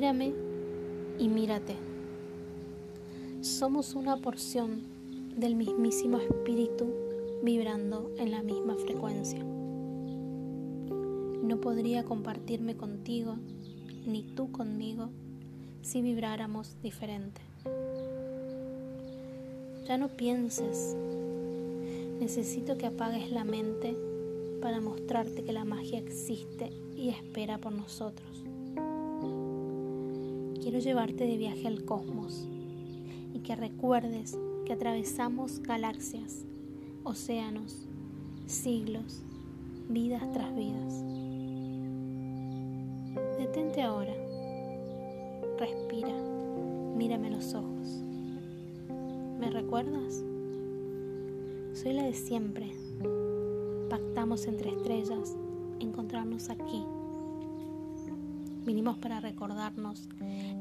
Mírame y mírate. Somos una porción del mismísimo espíritu vibrando en la misma frecuencia. No podría compartirme contigo, ni tú conmigo, si vibráramos diferente. Ya no pienses, necesito que apagues la mente para mostrarte que la magia existe y espera por nosotros. Quiero llevarte de viaje al cosmos y que recuerdes que atravesamos galaxias, océanos, siglos, vidas tras vidas. Detente ahora, respira, mírame los ojos. ¿Me recuerdas? Soy la de siempre. Pactamos entre estrellas encontrarnos aquí. Vinimos para recordarnos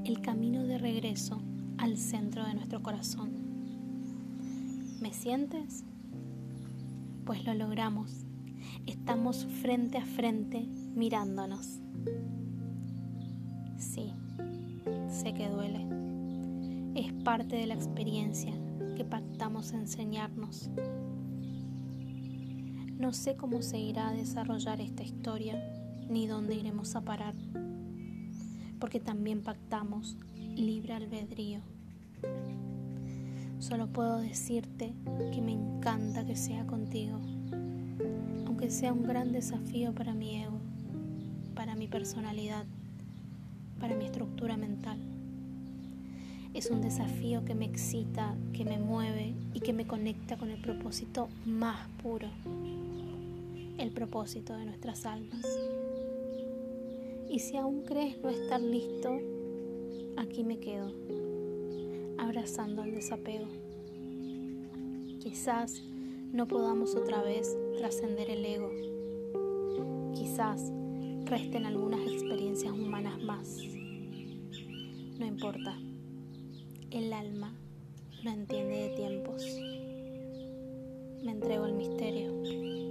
el camino de regreso al centro de nuestro corazón. ¿Me sientes? Pues lo logramos. Estamos frente a frente mirándonos. Sí, sé que duele. Es parte de la experiencia que pactamos enseñarnos. No sé cómo se irá a desarrollar esta historia ni dónde iremos a parar, porque también pactamos libre albedrío. Solo puedo decirte que me encanta que sea contigo, aunque sea un gran desafío para mi ego, para mi personalidad, para mi estructura mental. Es un desafío que me excita, que me mueve y que me conecta con el propósito más puro, el propósito de nuestras almas. Y si aún crees no estar listo, aquí me quedo, abrazando el desapego. Quizás no podamos otra vez trascender el ego. Quizás resten algunas experiencias humanas más. No importa. El alma no entiende de tiempos. Me entrego al misterio.